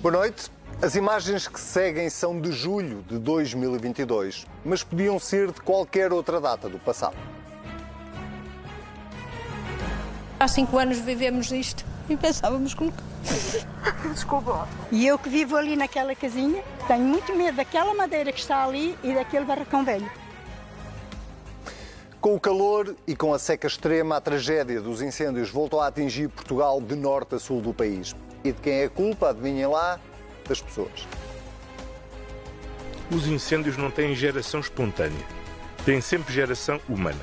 Boa noite. As imagens que seguem são de julho de 2022, mas podiam ser de qualquer outra data do passado. Há cinco anos vivemos isto e pensávamos que nunca. Desculpa. E eu que vivo ali naquela casinha, tenho muito medo daquela madeira que está ali e daquele barracão velho. Com o calor e com a seca extrema, a tragédia dos incêndios voltou a atingir Portugal de norte a sul do país. E de quem é a culpa? Adivinhem lá? Das pessoas. Os incêndios não têm geração espontânea, têm sempre geração humana.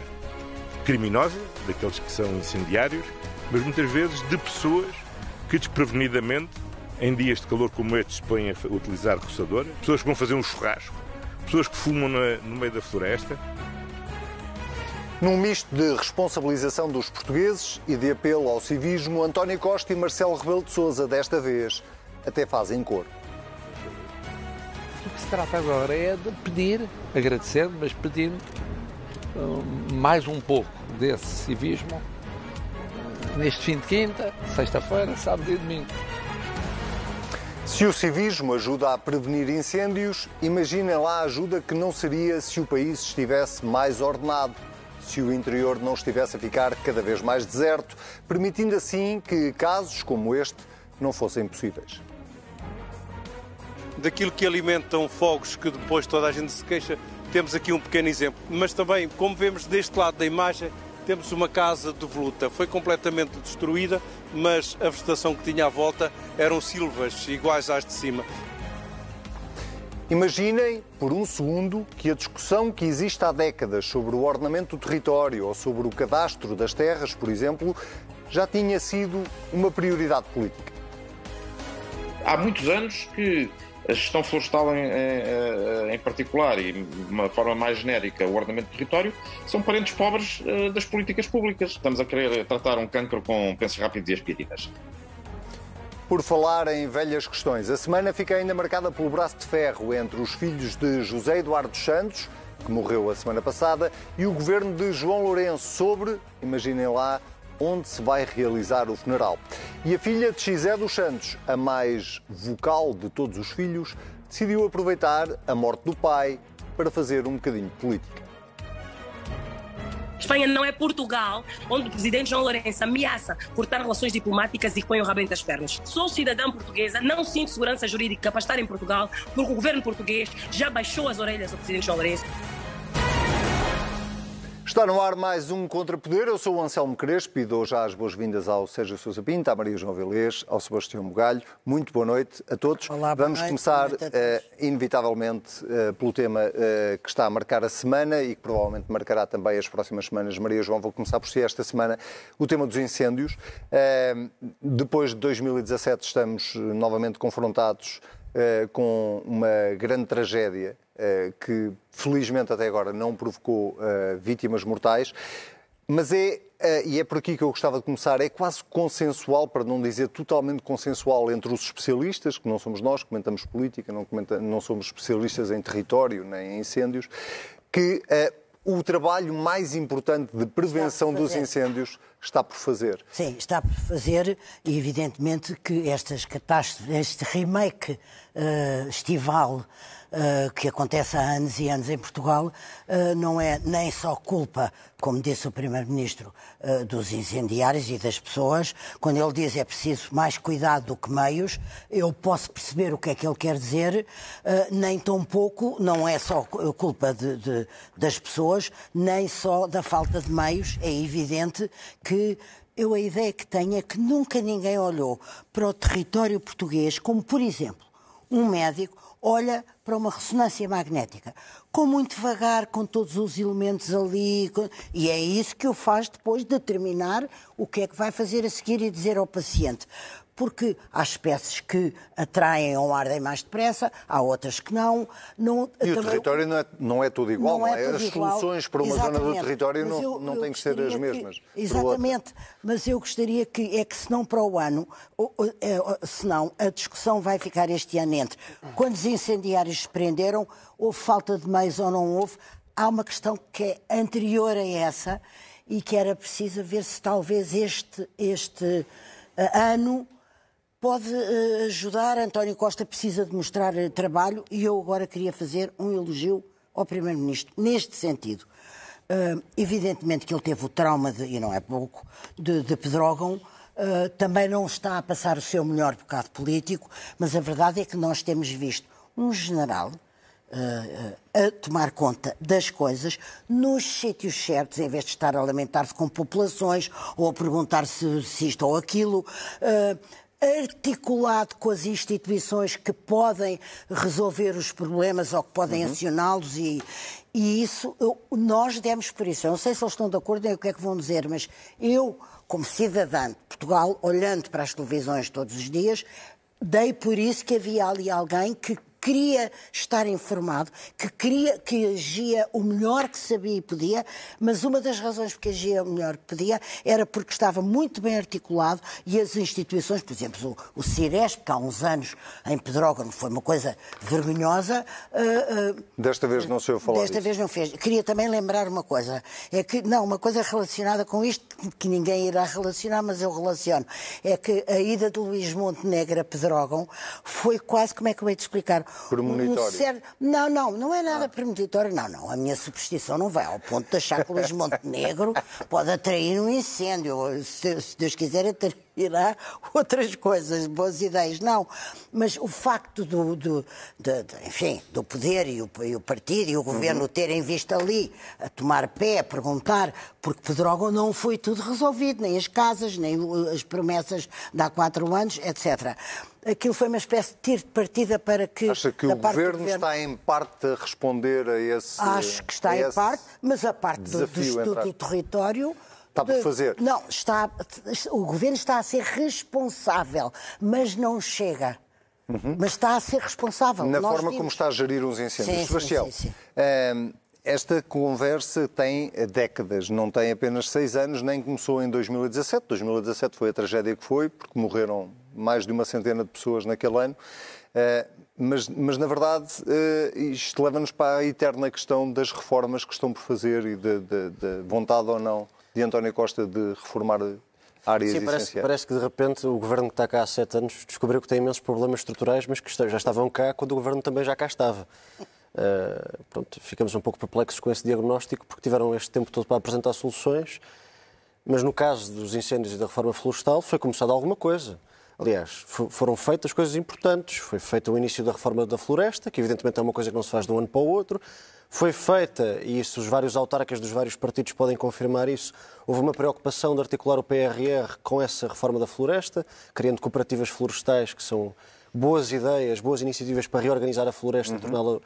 Criminosa, daqueles que são incendiários, mas muitas vezes de pessoas que desprevenidamente, em dias de calor como este, se põem a utilizar roçadora, pessoas que vão fazer um churrasco, pessoas que fumam no meio da floresta, num misto de responsabilização dos portugueses e de apelo ao civismo, António Costa e Marcelo Rebelo de Sousa, desta vez, até fazem cor. O que se trata agora é de pedir, agradecer, mas pedir um, mais um pouco desse civismo neste fim de quinta, sexta-feira, sábado e domingo. Se o civismo ajuda a prevenir incêndios, imaginem lá a ajuda que não seria se o país estivesse mais ordenado se o interior não estivesse a ficar cada vez mais deserto, permitindo assim que casos como este não fossem possíveis. Daquilo que alimentam fogos que depois toda a gente se queixa, temos aqui um pequeno exemplo. Mas também, como vemos deste lado da imagem, temos uma casa devoluta. Foi completamente destruída, mas a vegetação que tinha à volta eram silvas iguais às de cima. Imaginem, por um segundo, que a discussão que existe há décadas sobre o ordenamento do território ou sobre o cadastro das terras, por exemplo, já tinha sido uma prioridade política. Há muitos anos que a gestão florestal em, em, em, particular e de uma forma mais genérica o ordenamento do território são parentes pobres uh, das políticas públicas. Estamos a querer tratar um cancro com pensas rápidas e aspirinas. Por falar em velhas questões, a semana fica ainda marcada pelo braço de ferro entre os filhos de José Eduardo Santos, que morreu a semana passada, e o governo de João Lourenço sobre, imaginem lá, onde se vai realizar o funeral. E a filha de Xé dos Santos, a mais vocal de todos os filhos, decidiu aproveitar a morte do pai para fazer um bocadinho de política. Espanha não é Portugal, onde o presidente João Lourenço ameaça cortar relações diplomáticas e põe o rabo entre as pernas. Sou cidadã portuguesa, não sinto segurança jurídica para estar em Portugal, porque o governo português já baixou as orelhas ao presidente João Lourenço. Está no ar mais um Contrapoder. Eu sou o Anselmo Crespo e dou já as boas-vindas ao Sérgio Sousa Pinto, à Maria João Vilês, ao Sebastião Bugalho. Muito boa noite a todos. Olá, Vamos noite, começar, uh, inevitavelmente, uh, pelo tema uh, que está a marcar a semana e que provavelmente marcará também as próximas semanas. Maria João, vou começar por si esta semana. O tema dos incêndios. depois de 2017 estamos novamente confrontados com uma grande tragédia que felizmente até agora não provocou eh, vítimas mortais, mas é, eh, e é por aqui que eu gostava de começar, é quase consensual, para não dizer totalmente consensual, entre os especialistas, que não somos nós, comentamos política, não, comenta, não somos especialistas em território nem em incêndios, que o trabalho mais importante de prevenção dos incêndios está por fazer. Sim, está por fazer e evidentemente que estas catástrofes, este remake uh, estival uh, que acontece há anos e anos em Portugal, uh, não é nem só culpa, como disse o Primeiro-Ministro, dos incendiários e das pessoas. Quando ele diz é preciso mais cuidado do que meios, eu posso perceber o que é que ele quer dizer, nem tão pouco, não é só culpa de, de, das pessoas, nem só da falta de meios. É evidente que eu a ideia que tenho é que nunca ninguém olhou para o território português como, por exemplo, um médico olha para uma ressonância magnética, com muito devagar, com todos os elementos ali, com... e é isso que o faz depois determinar o que é que vai fazer a seguir e dizer ao paciente porque há espécies que atraem ou ardem mais depressa, há outras que não. não e também... o território não é, não é tudo igual, não, é, é? As igual. soluções para uma Exatamente. zona do território não, eu, não têm que ser as mesmas. Que, exatamente, mas eu gostaria que, é que se não para o ano, é, se não, a discussão vai ficar este ano entre quando os incendiários se prenderam, houve falta de meios ou não houve, há uma questão que é anterior a essa e que era preciso ver se talvez este, este uh, ano pode uh, ajudar. António Costa precisa de mostrar uh, trabalho e eu agora queria fazer um elogio ao Primeiro-Ministro neste sentido. Uh, evidentemente que ele teve o trauma, de, e não é pouco, de, de Pedrógão. Uh, também não está a passar o seu melhor bocado político, mas a verdade é que nós temos visto um general a tomar conta das coisas nos sítios certos, em vez de estar a lamentar-se com populações ou a perguntar se, se isto ou aquilo articulado com as instituições que podem resolver os problemas ou que podem uhum. acioná-los e, e isso, eu, nós demos por isso. Eu não sei se eles estão de acordo em o que é que vão dizer, mas eu, como cidadã de Portugal, olhando para as televisões todos os dias, dei por isso que havia ali alguém que queria estar informado, que queria que agia o melhor que sabia e podia, mas uma das razões porque agia o melhor que podia era porque estava muito bem articulado e as instituições, por exemplo, o, o Ciresp, que há uns anos em Pedrógão foi uma coisa vergonhosa. Uh, uh, desta vez não se ouviu falar Desta disso. vez não fez. Queria também lembrar uma coisa, é que, não, uma coisa relacionada com isto, que ninguém irá relacionar, mas eu relaciono, é que a ida de Luís Montenegro a Pedrógão foi quase, como é que eu hei de explicar? Premonitório. Um certo... Não, não, não é nada ah. premonitório, não, não. A minha superstição não vai ao ponto de achar que o Luís Montenegro pode atrair um incêndio. Se, se Deus quiser, atrairá outras coisas, boas ideias. Não. Mas o facto do, do, de, de, enfim, do poder e o, e o partido e o governo uhum. terem visto ali a tomar pé, a perguntar, porque Pedrógão não foi tudo resolvido, nem as casas, nem as promessas de há quatro anos, etc aquilo foi uma espécie de tiro de partida para que. Acha que o governo, governo, está em parte a responder a esse. Acho que está em parte, mas a parte do, do, do território. Está por fazer. Não, está, o governo está a ser responsável, mas não chega. Uhum. Mas está a ser responsável. Na Nós forma vimos... como está a gerir os incêndios. Sim, Sebastião, sim, sim, sim. esta conversa tem décadas, não tem apenas seis anos, nem começou em 2017. 2017 foi a tragédia que foi, porque morreram mais de uma centena de pessoas naquele ano. Uh, mas, mas, na verdade, uh, isto leva-nos para a eterna questão das reformas que estão por fazer e da vontade ou não de António Costa de reformar áreas Sim, parece, parece, que de repente o governo que está cá há sete anos descobriu que tem imensos problemas estruturais, mas que já estavam cá quando o governo também já cá estava. Uh, pronto, ficamos um pouco perplexos com esse diagnóstico porque tiveram este tempo todo para apresentar soluções, mas no caso dos incêndios e da reforma florestal foi começada alguma coisa. Aliás, foram feitas coisas importantes. Foi feito o início da reforma da floresta, que evidentemente é uma coisa que não se faz de um ano para o outro. Foi feita, e isso os vários autarcas dos vários partidos podem confirmar isso, houve uma preocupação de articular o PRR com essa reforma da floresta, criando cooperativas florestais que são boas ideias, boas iniciativas para reorganizar a floresta, uhum. torná-la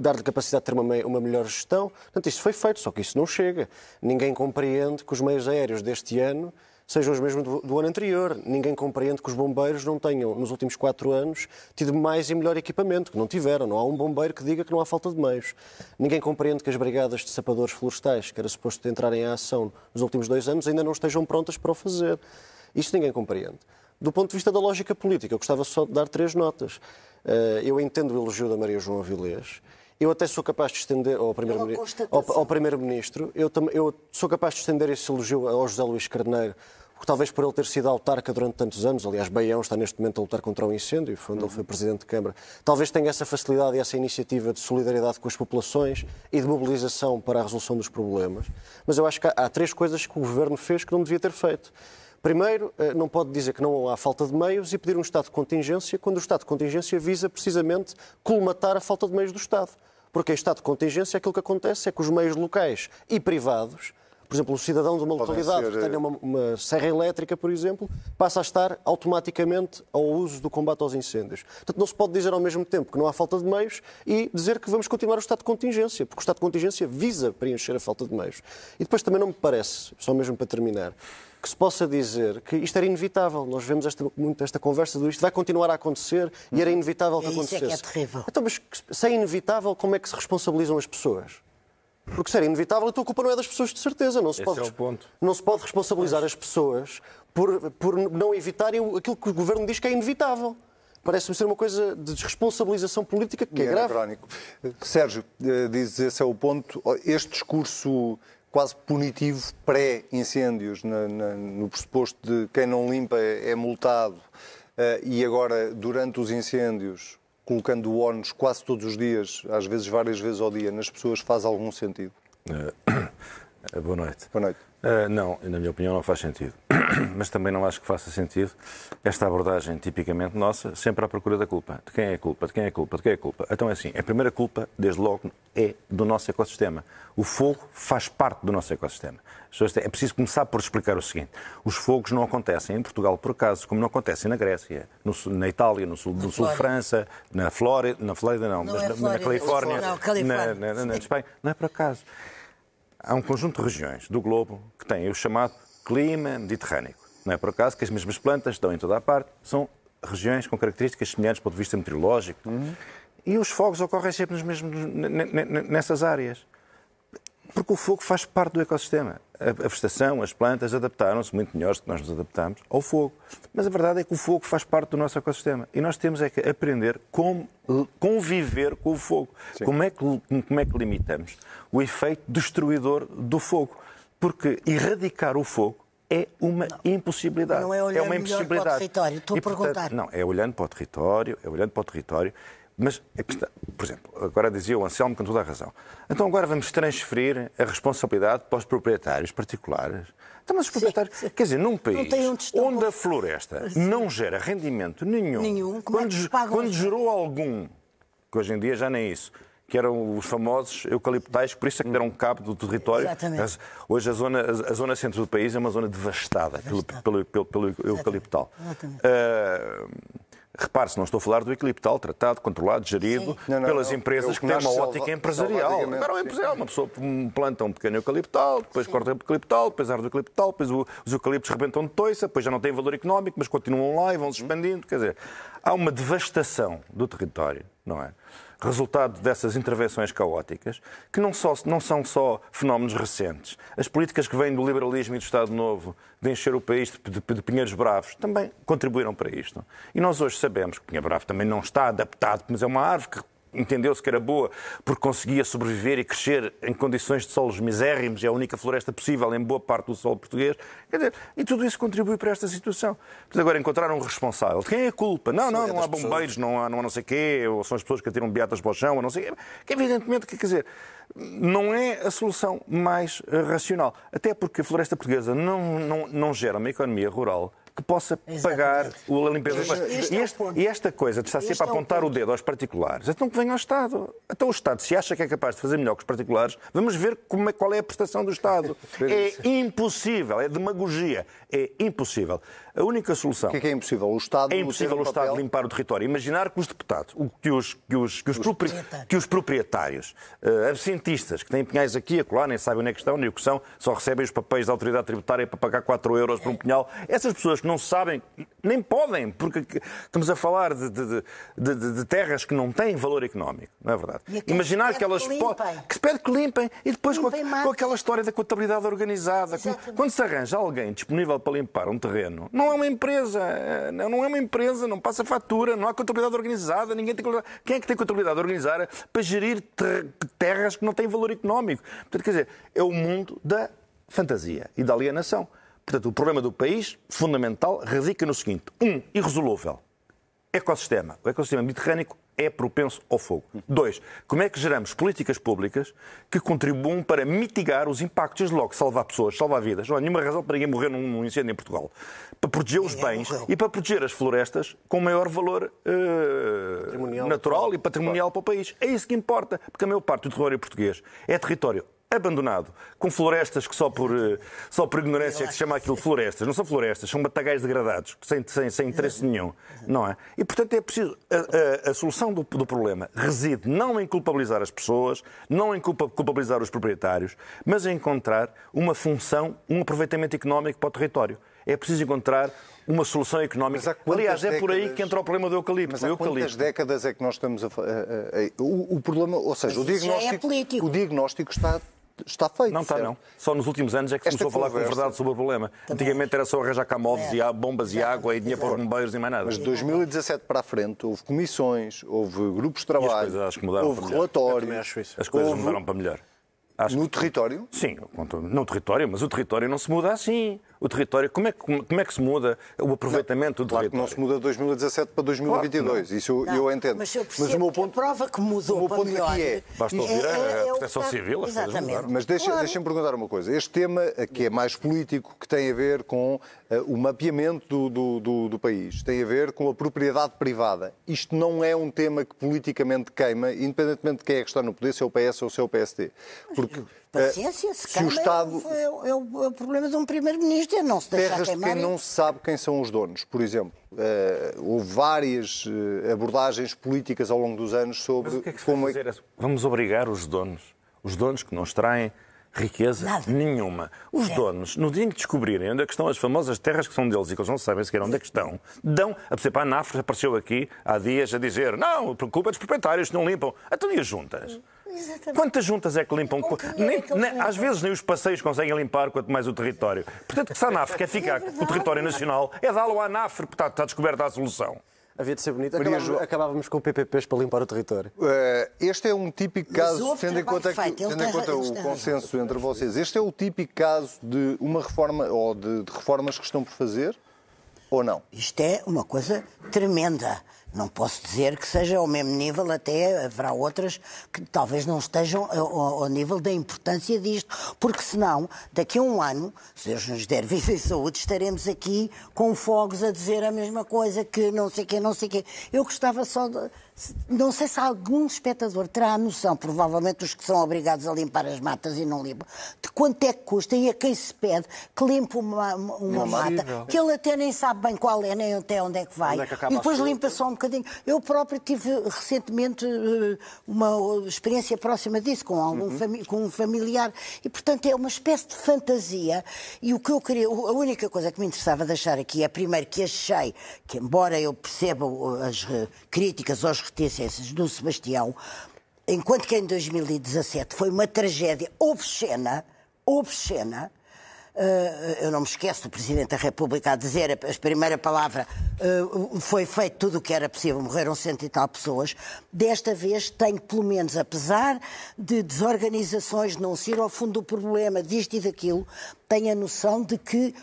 dar-lhe capacidade de ter uma, uma melhor gestão. Portanto, isso foi feito, só que isso não chega. Ninguém compreende que os meios aéreos deste ano sejam os mesmos do, do, ano anterior. Ninguém compreende que os bombeiros não tenham, nos últimos quatro anos, tido mais e melhor equipamento, que não tiveram. Não há um bombeiro que diga que não há falta de meios. Ninguém compreende que as brigadas de sapadores florestais, que era suposto entrarem em ação nos últimos dois anos, ainda não estejam prontas para o fazer. Isso ninguém compreende. Do ponto de vista da lógica política, eu gostava só de dar três notas. Eh, eu entendo o elogio da Maria João Avilés, eu até sou capaz de estender ao Primeiro-Ministro, ao, ao primeiro eu, eu, sou capaz de estender esse elogio ao José Luís Carneiro, porque talvez por ele ter sido autarca durante tantos anos, aliás, Baião está neste momento a lutar contra o um incêndio, foi onde uhum. ele foi Presidente de Câmara, talvez tenha essa facilidade e essa iniciativa de solidariedade com as populações e de mobilização para a resolução dos problemas. Mas eu acho que há, há três coisas que o Governo fez que não devia ter feito. Primeiro, eh, não pode dizer que não há falta de meios e pedir um estado de contingência, quando o estado de contingência visa precisamente colmatar a falta de meios do Estado. Porque em estado de contingência aquilo que acontece é que os meios locais e privados por exemplo, o cidadão de uma localidade ser... que tenha uma, uma, serra elétrica, por exemplo, passa a estar automaticamente ao uso do combate aos incêndios. Portanto, não se pode dizer ao mesmo tempo que não há falta de meios e dizer que vamos continuar o estado de contingência, porque o estado de contingência visa preencher a falta de meios. E depois também não me parece, só mesmo para terminar, que se possa dizer que isto era inevitável. Nós vemos esta, muito esta conversa do isto vai continuar a acontecer e era inevitável que acontecesse. Isso é que é terrível. Então, mas se é inevitável, como é que se responsabilizam as pessoas? Porque se era inevitável, então a culpa não é das pessoas de certeza. Não se, Esse pode, é o ponto. não se pode responsabilizar as pessoas por, por não evitarem aquilo que o governo diz que é inevitável. Parece-me ser uma coisa de desresponsabilização política que é, é grave. Crónico. Sérgio, eh, diz esse é o ponto. Este discurso quase punitivo pré-incêndios, no pressuposto de quem não limpa é multado, eh, e agora, durante os incêndios, colocando o ónus quase todos os dias, às vezes várias vezes ao dia, nas pessoas, faz algum sentido? Uh, boa noite. Boa noite. Uh, não, na minha opinião, não faz sentido. Mas também não acho que faça sentido esta abordagem tipicamente nossa, sempre à procura da culpa. De quem é a culpa? De quem é a culpa? De quem é a culpa? Então é assim, a primeira culpa, desde logo, é do nosso ecossistema. O fogo faz parte do nosso ecossistema. É preciso começar por explicar o seguinte. Os fogos não acontecem em Portugal por acaso, como não acontecem na Grécia, no, na Itália, no sul, no sul de França, na Flórida, na Flórida não, Não mas é na, na Flórida, Califórnia, não, Califórnia, na, na, na Espanha. Não é por acaso. Há um conjunto de regiões do globo que têm o chamado clima mediterrâneo. Não é por acaso que as mesmas plantas estão em toda a parte, são regiões com características semelhantes do ponto de vista meteorológico. E os fogos ocorrem sempre mesmos, nessas áreas. Porque o fogo faz parte do ecossistema. A, a vegetação, as plantas adaptaram-se muito melhores do que nós nos adaptamos ao fogo. Mas a verdade é que o fogo faz parte do nosso ecossistema. E nós temos é que aprender como conviver com o fogo. Como é, que, como é que limitamos o efeito destruidor do fogo. Porque erradicar o fogo é uma impossibilidade. Não é olhando uma melhor para o impossibilidade. território. Estou a E, portanto, perguntar. Não, é olhando para o território, é olhando para o território. Mas, questão- por exemplo, agora dizia o Anselmo com toda a razão. Então agora vamos transferir a responsabilidade para os proprietários particulares. Então, mas os proprietários, quer dizer, num país onde a floresta não gera rendimento nenhum, Nenhum, como é quando, quando gerou algum, que hoje em dia já nem é isso, que eram os famosos eucaliptais, por isso é que deram cabo do território. Exatamente. Hoje a zona, a, zona centro do país é uma zona devastada pelo, pelo, pelo, pelo eucaliptal. Exatamente. Ah, Repare-se, não estou a falar do eucaliptal tratado, controlado, gerido Não, não, pelas é o- empresas é o que têm uma ótica salva- empresarial. Agora, sim. empresarial, uma pessoa planta um pequeno eucaliptal, depois corta o eucaliptal, depois arde o eucaliptal, depois os eucaliptos rebentam de toiça, depois já não têm valor económico, mas continuam lá e vão se expandindo. Quer dizer, há uma devastação do território, não é? Resultado dessas intervenções caóticas, que não, só, não são só fenómenos recentes. As políticas que vêm do liberalismo e do Estado Novo, de encher o país de, de, de pinheiros bravos, também contribuíram para isto. E nós hoje sabemos que o pinheiro bravo também não está adaptado, mas é uma árvore que entendeu-se que era boa porque conseguia sobreviver e crescer em condições de solos misérrimos, é a única floresta possível em boa parte do solo português. Quer dizer, e tudo isso contribui para esta situação. Portanto, agora encontrar um responsável. De quem é a culpa? Não, não, não há bombeiros, não há não, há não sei quê, ou são as pessoas que atiram beatas para o chão, ou não sei quê. Que evidentemente, quer dizer, não é a solução mais racional. Até porque a floresta portuguesa não, não, não gera uma economia rural que possa pagar o- a limpeza dos é E, o e esta coisa de estar Este sempre a é o apontar o ponto. dedo aos particulares, então que venha ao Estado. Então o Estado, se acha que é capaz de fazer melhor que os particulares, vamos ver como é, qual é a prestação do Estado. É impossível, é demagogia. É impossível. A única solução. O que é que é impossível? O Estado É impossível o Estado papel? limpar o território. Imaginar que os deputados, que os, que os, que os, propri- proprietários. que os proprietários, eh, absentistas, que têm pinhais aqui e acolá, nem sabem onde é que estão, nem o que são, só recebem os papéis da autoridade tributária para pagar 4 euros por um pinhal. Essas pessoas que não sabem, nem podem, porque que- estamos a falar de, de- de- de- terras que não têm valor económico, não é verdade? Imaginar que pede elas que po- limpem. que se pede que limpem e depois com, a- Limpem com aquela história da contabilidade organizada. Exatamente. quando se arranja alguém disponível para limpar um terreno, não é uma empresa, eh, não é uma empresa, não passa fatura, não há contabilidade organizada, ninguém tem. Quem é que tem contabilidade organizada para gerir ter- terras que não têm valor económico? Portanto, quer dizer, é o mundo da fantasia e da alienação. Portanto, o problema do país, fundamental, radica no seguinte: um, irresolúvel ecossistema. O ecossistema mediterrâneo é propenso ao fogo. Dois, como é que geramos políticas públicas que contribuam para mitigar os impactos, logo salvar pessoas, salvar vidas. Não há nenhuma razão para ninguém morrer num incêndio em Portugal. Para proteger os Ninguém bens morreu. e para proteger as florestas com maior valor Patrimonial. natural e patrimonial para o país. É isso que importa, porque a maior parte do território português é território abandonado, com florestas que só por, eh, só por ignorância é que se chama aquilo florestas. Não são florestas, são matagais degradados, sem, sem, sem interesse nenhum. Não é? E, portanto, é preciso... A, a- a solução do, do problema reside não em culpabilizar as pessoas, não em culpa- culpabilizar os proprietários, mas em encontrar uma função, um aproveitamento económico para o território. É preciso encontrar uma solução económica. Aliás, é por aí décadas- que entra o problema do eucalipto. Mas há eucalipto. quantas décadas é que nós estamos a... fa- a- a- a- o, o problema, ou seja, o é diagnóstico, político. o diagnóstico está, está feito. Não está, certo? não. Só nos últimos anos é que se Esta começou a falar com verdade sobre o problema. Antigamente era só arranjar camovos e há bombas e água e dinheiro para os bombeiros e mais nada. Mas de 2017 para a frente houve comissões, houve grupos de E as trabalho, houve também relatórios. As coisas houve mudaram para melhor. Acho no que- território. Sim, no território, mas o território não se muda assim. O território, como é que, como é que se muda o aproveitamento do Claro que território? não se muda de 2017 para 2022. Isso eu, eu entendo. Mas eu percebo que a prova que mudou o meu ponto melhor... aqui é- Basta ouvir a Proteção que está- Civil, as coisas Exatamente. mudaram. Mas deixa- Claro. deixem-me perguntar uma coisa. Este tema, que é mais político, que tem a ver com eh, o mapeamento do, do- do- do país, tem a ver com a propriedade privada. Isto não é um tema que politicamente queima, independentemente de quem é que está no poder, se é o PS ou se é o PSD. Porque Paciência, se, se o Estado... é, é o- é o, é o problema de um primeiro-ministro, é não se deixar Terras de queimar. quem não se sabe quem são os donos, por exemplo. Eh, houve várias eh, abordagens políticas ao longo dos anos sobre que é que como é? Vamos obrigar os donos, os donos que não extraem riqueza Nada. nenhuma. Os donos, no dia em que descobrirem onde é que estão as famosas terras que são deles e que eles não sabem sequer onde é que estão, dão, a perceber, a ANAF apareceu aqui há dias a dizer não, por culpa dos proprietários, não limpam. Então e as juntas? Exatamente. Quantas juntas é que limpam? Que Nem- é que nem- limpam? às vezes nem os passeios conseguem limpar, quanto mais o território. Portanto, que se a ANAF quer ficar com o território nacional, é dá-lo à ANAF, porque está, está descoberta a solução. Havia de ser bonito. Acabávamos, João- acabávamos com PPPs para limpar o território. Eh, Este é um típico caso, tendo em conta, que, tendo em conta o consenso entre vocês, este é o típico caso de uma reforma ou de, de reformas que estão por fazer ou não? Isto é uma coisa tremenda. Não posso dizer que seja ao mesmo nível, até haverá outras que talvez não estejam ao, ao nível da importância disto, porque senão, daqui a um ano, se Deus nos der vida e saúde, estaremos aqui com fogos a dizer a mesma coisa, que não sei quê, não sei quê. Eu gostava só de... Não sei se algum espectador terá a noção, provavelmente os que são obrigados a limpar as matas e não limpam, de quanto é que custa e a quem se pede que limpe uma, uma mata, que ele até nem sabe bem qual é, nem até onde é que vai. É que e depois limpa só um bocadinho. Eu próprio tive recentemente eh, uma experiência próxima disso, com, algum Uhum. fami- com um familiar. E, portanto, é uma espécie de fantasia. E o que eu queria, a única coisa que me interessava deixar aqui é, primeiro, que achei que, embora eu perceba as eh, críticas aos reticências do Sebastião, enquanto que em 2017 foi uma tragédia obscena, obscena, Uh, eu não me esqueço do Presidente da República a dizer a, primeira palavra uh, foi feito tudo o que era possível, morreram cento e tal pessoas. Desta vez tenho, pelo menos, apesar de desorganizações, não se ir ao fundo do problema, disto e daquilo, tenho a noção de que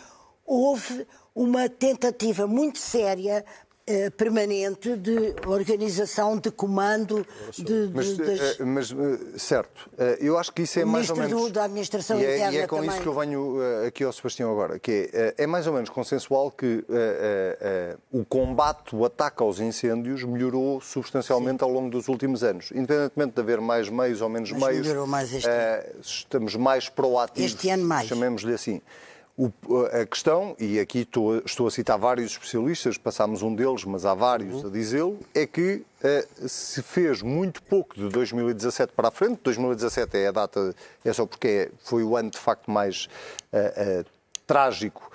houve uma tentativa muito séria. Eh, permanente de organização, de comando, de, de- Mas, das- eh, mas, eh, certo, eh, eu acho que isso é mais ou menos. do- da Administração e é, Interna E é com também. isso que eu venho aqui ao Sebastião agora, que é, é mais ou menos consensual que eh, o combate, o ataque aos incêndios melhorou substancialmente ao longo dos últimos anos. Independentemente de haver mais meios ou menos Mas meios, melhorou mais este eh, estamos mais proativos, Este ano mais. chamemos-lhe assim. O- a questão, e aqui estou, estou a citar vários especialistas, passámos um deles, mas há vários a dizê-lo, é que eh, se fez muito pouco de 2017 para a frente. 2017 é a data, é só porque é- foi o ano de facto mais eh, eh, trágico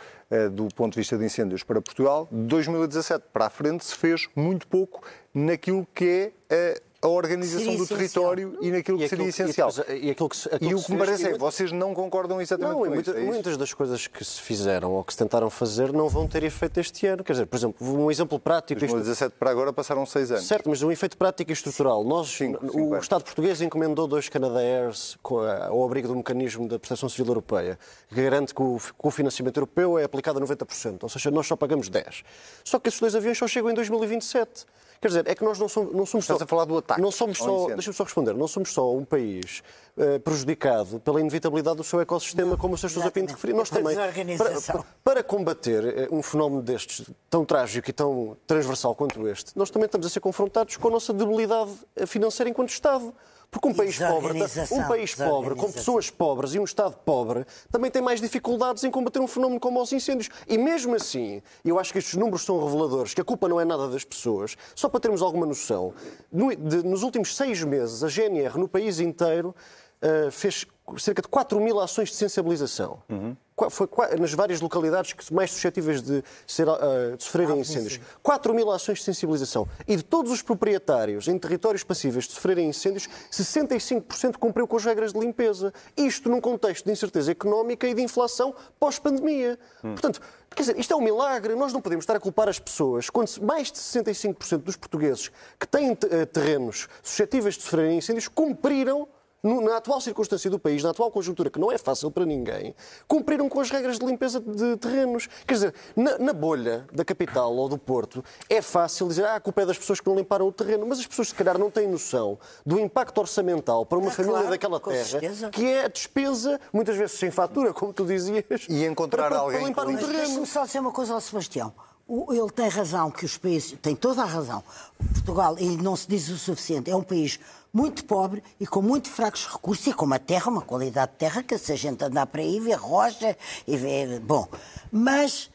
do ponto de vista de incêndios para Portugal. De 2017 para a frente se fez muito pouco naquilo que é a organização do território e naquilo que E seria aquilo- essencial. e aquilo que se- aquilo E o que que me parece é que vocês não concordam exatamente Não, com muita- isso. é isso? muitas das coisas que se fizeram ou que se tentaram fazer não vão ter efeito este ano. Quer dizer, por exemplo, um exemplo prático. isto- 2017 para agora passaram seis anos. Certo, mas um efeito prático e estrutural. Nós, Cinco, o cinco anos. Estado português encomendou dois Canadairs ao abrigo do mecanismo da Proteção Civil Europeia, que garante que o, que o financiamento europeu é aplicado a 90%, ou seja, nós só pagamos 10%. Só que esses dois aviões só chegam em 2027. Quer dizer, é que nós não somos, não somos Estás só... a falar do ataque Não somos só... Deixa-me só responder. Não somos só um país eh, prejudicado pela inevitabilidade do seu ecossistema, como o Sr. Sousa Pinto referiu. Nós também, para, para combater eh, um fenómeno destes, tão trágico e tão transversal quanto este, nós também estamos a ser confrontados com a nossa debilidade eh, financeira enquanto Estado. Porque um país pobre, um país pobre, com pessoas pobres e um Estado pobre, também tem mais dificuldades em combater um fenómeno como os incêndios. E mesmo assim, eu acho que estes números são reveladores, que a culpa não é nada das pessoas. Só para termos alguma noção, no- de- nos últimos seis meses, a GNR no país inteiro eh, fez cerca de 4 mil ações de sensibilização. Qua- Foi nas várias localidades que mais suscetíveis de, ser, eh, de sofrerem incêndios. 4 mil ações de sensibilização. E de todos os proprietários em territórios passíveis de sofrerem incêndios, 65% cumpriu com as regras de limpeza. Isto num contexto de incerteza económica e de inflação pós-pandemia. Portanto, quer dizer, isto é um milagre. Nós não podemos estar a culpar as pessoas quando mais de 65% dos portugueses que têm eh, terrenos suscetíveis de sofrerem incêndios cumpriram na atual circunstância do país, na atual conjuntura, que não é fácil para ninguém, cumpriram com as regras de limpeza de terrenos. Quer dizer, na, na bolha da capital ou do Porto, é fácil dizer ah, a culpa é das pessoas que não limparam o terreno, mas as pessoas, se calhar, não têm noção do impacto orçamental para uma Ah, família claro, daquela terra, certeza. que é a despesa, muitas vezes sem fatura, como tu dizias, E encontrar para, para, alguém para limpar um terreno. deixe-me só dizer uma coisa ao Sebastião. Ele tem razão que os países, tem toda a razão. Portugal, e não se diz o suficiente, é um país muito pobre e com muito fracos recursos e com uma terra, uma qualidade de terra que se a gente andar para aí, vê rocha e vê. Bom, mas,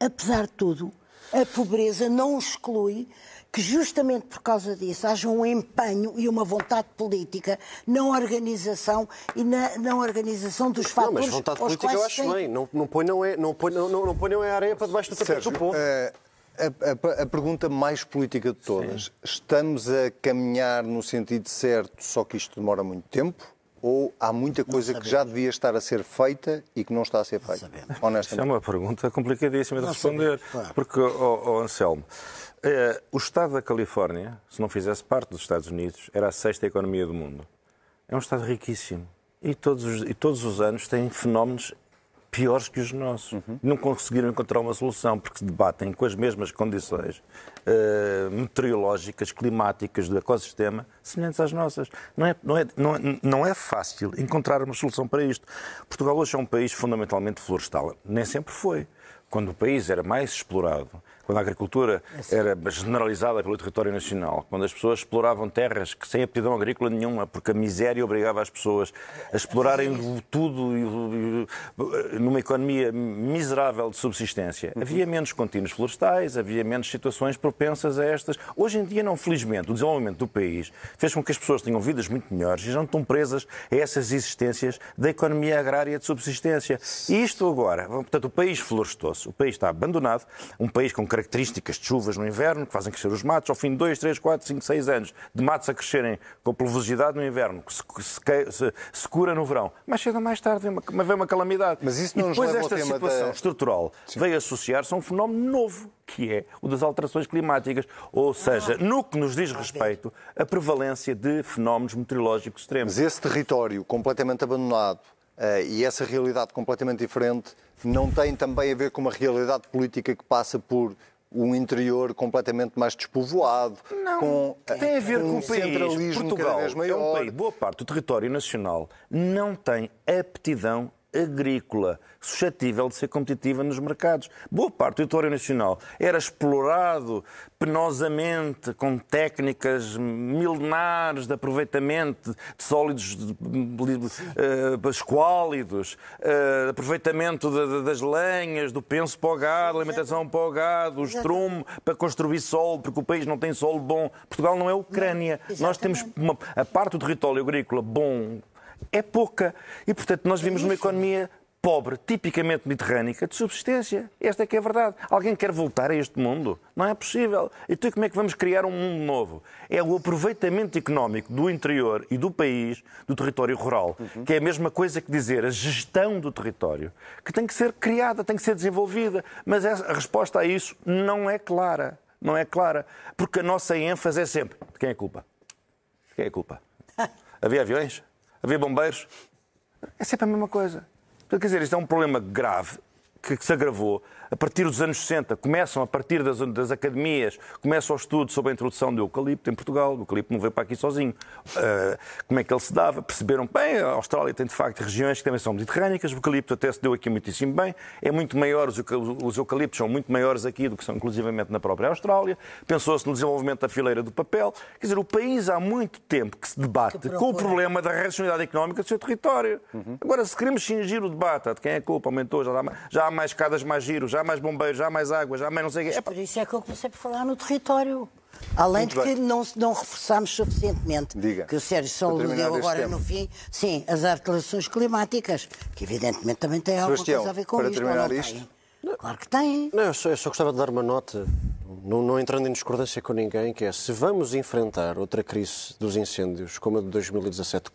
apesar de tudo, a pobreza não exclui que justamente por causa disso haja um empenho e uma vontade política na organização e na, na organização dos Não, fatores mas vontade política eu acho tem- bem. Não, não, ponham, é, não, não, não ponham a areia para debaixo do tapete do povo. eh, a, a- a pergunta mais política de todas. Estamos a caminhar no sentido certo, só que isto demora muito tempo? Ou há muita coisa que já devia estar a ser feita e que não está a ser feita? Isso é Honestamente. uma pergunta complicadíssima de Não responder. sabemos, claro. Porque, ó, ó, Anselmo, eh, o Estado da Califórnia, se não fizesse parte dos Estados Unidos, era a sexta economia do mundo. É um Estado riquíssimo. E todos os, e todos os anos tem fenómenos piores que os nossos. Não conseguiram encontrar uma solução porque se debatem com as mesmas condições eh, meteorológicas, climáticas do ecossistema semelhantes às nossas. Não é, não, é, não, é, não é fácil encontrar uma solução para isto. Portugal hoje é um país fundamentalmente florestal. Nem sempre foi. Quando o país era mais explorado, quando a agricultura era generalizada pelo território nacional, quando as pessoas exploravam terras que sem aptidão agrícola nenhuma, porque a miséria obrigava as pessoas a explorarem tudo numa economia miserável de subsistência. Havia menos contínuos florestais, havia menos situações propensas a estas. Hoje em dia, não, felizmente, o desenvolvimento do país fez com que as pessoas tenham vidas muito melhores e já não estão presas a essas existências da economia agrária de subsistência. E isto agora, portanto, o país florestou-se, o país está abandonado, um país com características de chuvas no inverno, que fazem crescer os matos, ao fim de 2, 3, 4, 5, 6 anos, de matos a crescerem com pluviosidade no inverno, que se, se, se- se cura no verão. Mais cedo ou mais tarde vem uma, vem uma calamidade. Mas isso e não nos depois esta tema situação da- estrutural veio associar-se a um fenómeno novo, que é o das alterações climáticas. Ou Ah. seja, no que nos diz respeito, a prevalência de fenómenos meteorológicos extremos. Mas esse território completamente abandonado e essa realidade completamente diferente não tem também a ver com uma realidade política que passa por um interior completamente mais despovoado, com eh, Tem a ver com um o país. centralismo Portugal cada vez é um maior. país, boa parte do território nacional não tem aptidão agrícola suscetível de ser competitiva nos mercados. Boa parte do território nacional era explorado penosamente com técnicas milenares de aproveitamento de sólidos eh, esquálidos, eh, aproveitamento de- de- das lenhas, do penso para o gado, alimentação para o gado, o estrume para construir solo, porque o país não tem solo bom. Portugal não é Ucrânia. Nós temos uma, a parte do território agrícola bom é pouca. E, portanto, nós vivemos numa economia pobre, tipicamente mediterrânica, de subsistência. Esta é que é a verdade. Alguém quer voltar a este mundo? Não é possível. Então, como é que vamos criar um mundo novo? É o aproveitamento económico do interior e do país, do território rural, que é a mesma coisa que dizer a gestão do território, que tem que ser criada, tem que ser desenvolvida. Mas a resposta a isso não é clara. Não é clara. Porque a nossa ênfase é sempre: de quem é a culpa? De quem é a culpa? Havia aviões? Havia bombeiros? É sempre a mesma coisa. Quer dizer, isto é um problema grave que se agravou a partir dos anos 60. Começam a partir das, das academias, começa o estudo sobre a introdução do eucalipto em Portugal. O eucalipto não veio para aqui sozinho. Ah, como é que ele se dava? Perceberam bem, a Austrália tem de facto regiões que também são mediterrânicas. O eucalipto até se deu aqui muitíssimo bem. É muito maior, os, os eucaliptos são muito maiores aqui do que são inclusivamente na própria Austrália. Pensou-se no desenvolvimento da fileira do papel. Quer dizer, o país há muito tempo que se debate Que com o problema da racionalidade económica do seu território. Agora, se queremos cingir o debate, de quem é a culpa, aumentou, já, mais- já há mais escadas, mais giro, já há mais bombeiros, já há mais água, já há mais não sei o quê. Por isso é que eu comecei por falar no território. Além de Muito que bem. não, não reforçámos suficientemente, Diga. que o Sérgio aludiu este agora tema. no fim, sim, as alterações climáticas, que evidentemente também têm alguma Sebastião, coisa a ver com para isto. terminar não isto. têm? Claro que tem. Não, eu só, eu só gostava de dar uma nota, não, não entrando em discordância com ninguém, que é se vamos enfrentar outra crise dos incêndios como a de 2017,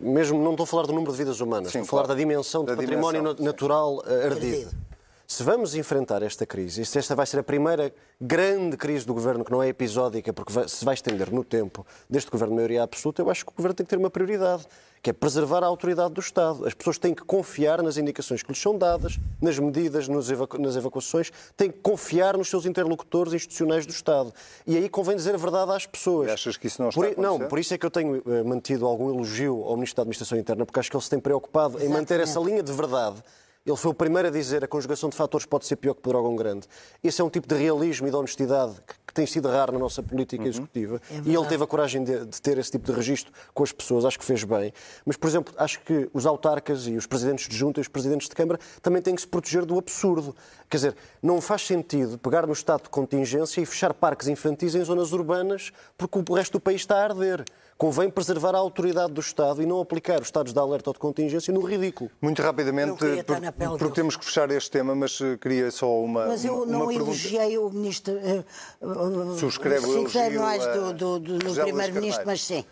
mesmo não estou a falar do número de vidas humanas, Sim, estou a falar claro. da dimensão Da do património dimensão, na- sim. natural eh, ardido. Ardido. Se vamos enfrentar esta crise, e se esta vai ser a primeira grande crise do governo, que não é episódica, porque vai, se vai estender no tempo deste governo de maioria absoluta, eu acho que o governo tem que ter uma prioridade, que é preservar a autoridade do Estado. As pessoas têm que confiar nas indicações que lhes são dadas, nas medidas, nos evacu nas evacuações, têm que confiar nos seus interlocutores institucionais do Estado. E aí convém dizer a verdade às pessoas. E achas que isso não está por, a acontecer? Não, por isso é que eu tenho eh, mantido algum elogio ao Ministro da Administração Interna, porque acho que ele se tem preocupado em manter essa linha de verdade. Ele foi o primeiro a dizer que a conjugação de fatores pode ser pior que o dragão grande. Esse é um tipo de realismo e de honestidade que, que tem sido raro na nossa política Uhum. executiva. É e ele teve a coragem de, de ter esse tipo de registro com as pessoas. Acho que fez bem. Mas, por exemplo, acho que os autarcas e os presidentes de junta e os presidentes de Câmara também têm que se proteger do absurdo. Quer dizer, não faz sentido pegar no estado de contingência e fechar parques infantis em zonas urbanas porque o resto do país está a arder. Convém preservar a autoridade do Estado e não aplicar os estados de alerta ou de contingência no ridículo. Muito rapidamente, por- porque temos que fechar este tema, mas eh, queria só uma, Mas eu uma, não uma pergunta. elogiei o ministro. eh, eh, Subscreve o elogio mais do, do, do, do primeiro-ministro, mas sim.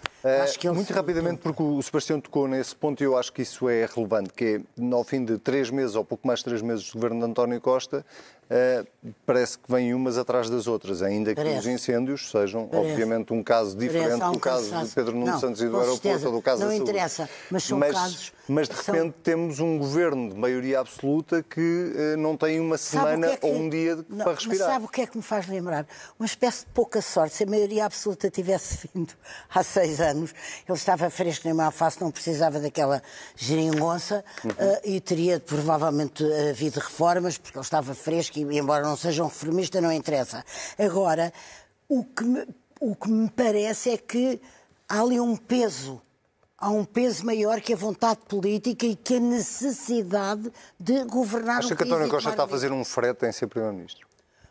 Acho que ele muito rapidamente, porque o Sebastião tocou nesse ponto e eu acho que isso é relevante, que é, ao fim de três meses, ou pouco mais de três meses do governo de António Costa, parece que vêm umas atrás das outras, ainda que Parece. os incêndios sejam, Parece. obviamente, um caso diferente um do caso de Pedro Nuno Não, Santos e do aeroporto ou do caso Não da saúde. interessa, mas são casos Mas de que são- repente temos um governo de maioria absoluta que eh, não tem uma semana é que- ou um dia Não, para Mas respirar. sabe o que é que me faz lembrar? Uma espécie de pouca sorte. Se a maioria absoluta tivesse vindo há seis anos, ele estava fresco na face, não precisava daquela geringonça Uhum. eh, e teria provavelmente havido reformas, porque ele estava fresco e, embora não seja um reformista, não interessa. Agora, o que me, o que me parece é que há ali um peso. Há um peso maior que a vontade política e que a necessidade de governar Acha o que país António e Costa tomar está a fazer um frete em ser Primeiro-Ministro?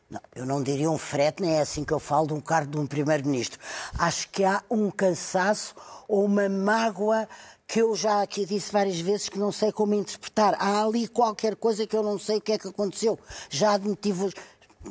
Não, eu não diria um frete, nem é assim que eu falo de um cargo de um primeiro-ministro. Acho que há um cansaço ou uma mágoa que eu já aqui disse várias vezes que não sei como interpretar. Há ali qualquer coisa que eu não sei o que é que aconteceu. Já admiti vos